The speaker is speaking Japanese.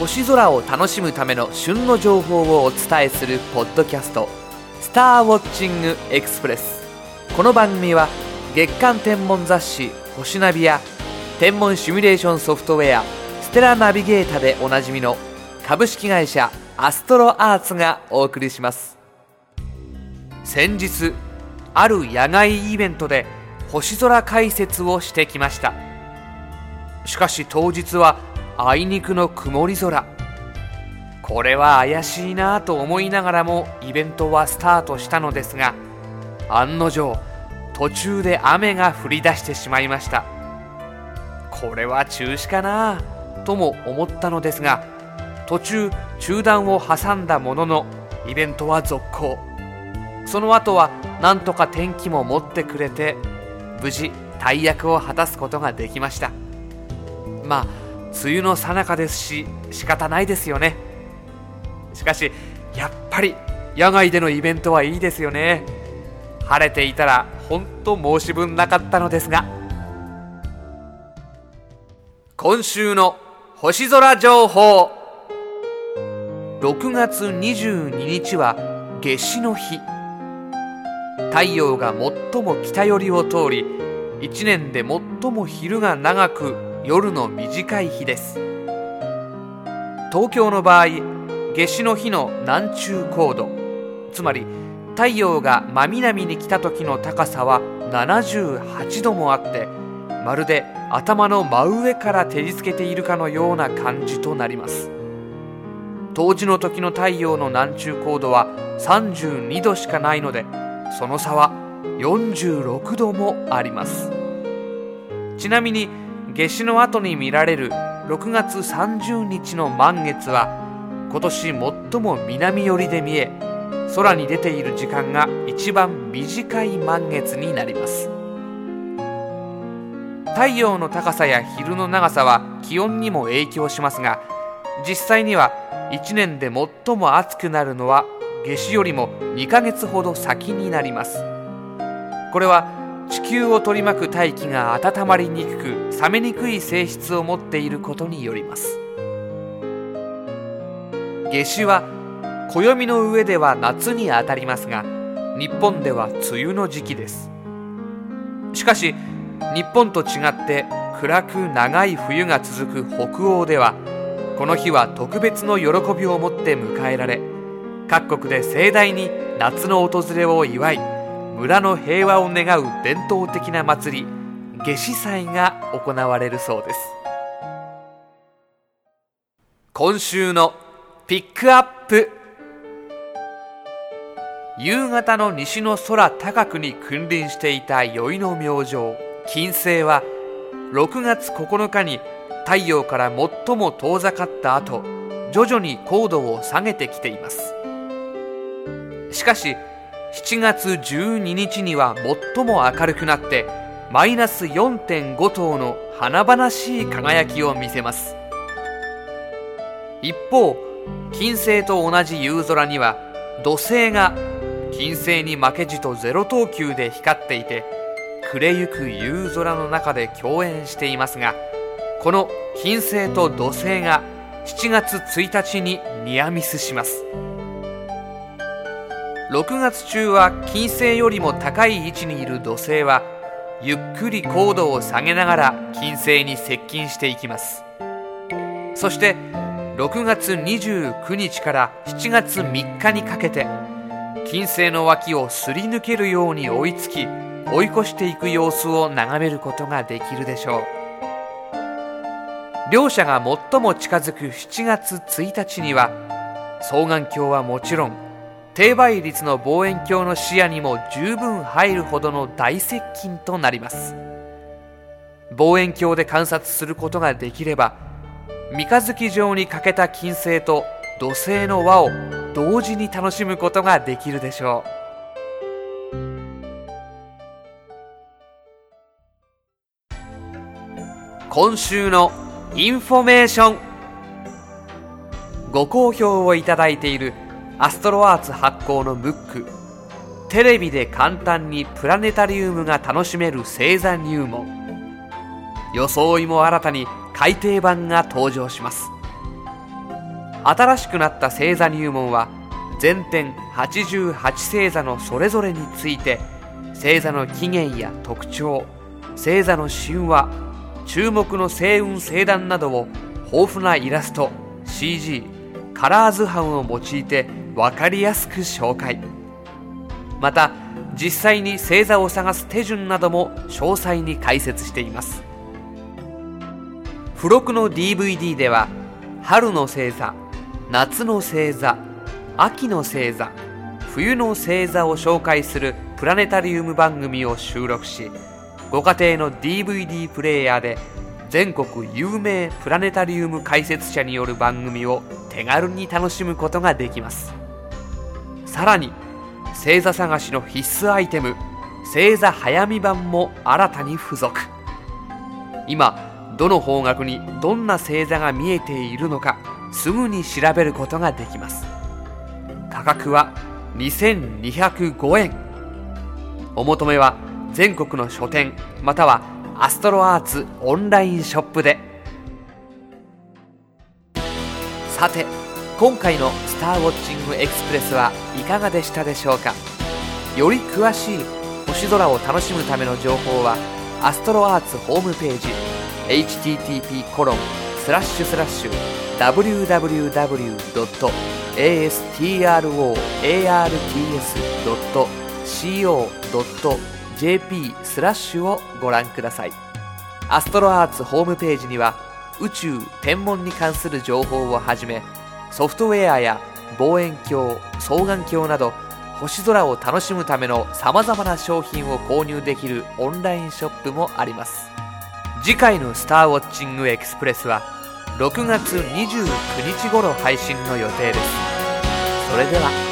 星空を楽しむための旬の情報をお伝えするポッドキャスト「スターウォッチングエクスプレス」この番組は月間天文雑誌「星ナビ」や天文シミュレーションソフトウェア「ステラナビゲータ」でおなじみの株式会社アストロアーツがお送りします。先日ある野外イベントで星空解説をしてきました。しかし当日はあいにくの曇り空。これは怪しいなと思いながらもイベントはスタートしたのですが案の定途中で雨が降り出してしまいました。これは中止かなとも思ったのですが途中中断を挟んだもののイベントは続行。その後はなんとか天気も持ってくれて無事大役を果たすことができました。まあ梅雨の最中ですし仕方ないですよね。しかしやっぱり野外でのイベントはいいですよね。晴れていたら本当申し分なかったのですが。今週の星空情報。6月22日は夏至の日。太陽が最も北寄りを通り1年で最も昼が長く夜の短い日です。東京の場合夏至の日の南中高度。つまり太陽が真南に来た時の高さは78度もあってまるで頭の真上から照りつけているかのような感じとなります。冬至の時の太陽の南中高度は32度しかないのでその差は46度もあります。ちなみに夏至の後に見られる6月30日の満月は今年最も南寄りで見え空に出ている時間が一番短い満月になります。太陽の高さや昼の長さは気温にも影響しますが実際には1年で最も暑くなるのは夏至よりも2ヶ月ほど先になります。これは地球を取り巻く大気が温まりにくく冷めにくい性質を持っていることによります。夏至は暦の上では夏にあたりますが日本では梅雨の時期です。しかし日本と違って暗く長い冬が続く北欧ではこの日は特別の喜びを持って迎えられ各国で盛大に夏の訪れを祝い村の平和を願う伝統的な祭り夏至祭が行われるそうです。今週のピックアップ。夕方の西の空高くに君臨していた宵の明星金星は6月9日に太陽から最も遠ざかった後徐々に高度を下げてきています。しかし7月12日には最も明るくなってマイナス4.5頭の華々しい輝きを見せます。一方金星と同じ夕空には土星が金星に負けじとゼロ等級で光っていて暮れゆく夕空の中で共演していますがこの金星と土星が7月1日にニアミスします。6月中は金星よりも高い位置にいる土星はゆっくり高度を下げながら金星に接近していきます。そして6月29日から7月3日にかけて金星の脇をすり抜けるように追いつき追い越していく様子を眺めることができるでしょう。両者が最も近づく7月1日には双眼鏡はもちろん低倍率の望遠鏡の視野にも十分入るほどの大接近となります。望遠鏡で観察することができれば三日月状に欠けた金星と土星の輪を同時に楽しむことができるでしょう。今週のインフォメーション。ご好評をいただいているアストロアーツ発行のムック。テレビで簡単にプラネタリウムが楽しめる星座入門。装いも新たに改訂版が登場します。新しくなった星座入門は全編88星座のそれぞれについて星座の起源や特徴星座の神話注目の星雲星団などを豊富なイラスト CG カラー図版を用いて分かりやすく紹介。また実際に星座を探す手順なども詳細に解説しています。付録の DVD では春の星座夏の星座秋の星座冬の星座を紹介するプラネタリウム番組を収録しご家庭の DVD プレイヤーで全国有名プラネタリウム解説者による番組を手軽に楽しむことができます。さらに星座探しの必須アイテム星座早見版も新たに付属。今どの方角にどんな星座が見えているのかすぐに調べることができます。価格は2205円。お求めは全国の書店またはアストロアーツオンラインショップで。さて今回の「スターウォッチングエクスプレス」はいかがでしたでしょうか？より詳しい星空を楽しむための情報はアストロアーツホームページ http コロンスラッシュスラッシュ www.astroarts.co.jp スラッシュをご覧ください。アストロアーツホームページには宇宙天文に関する情報をはじめソフトウェアや望遠鏡双眼鏡など星空を楽しむための様々な商品を購入できるオンラインショップもあります。次回の「スターウォッチングエクスプレス」は6月29日頃配信の予定です。それでは。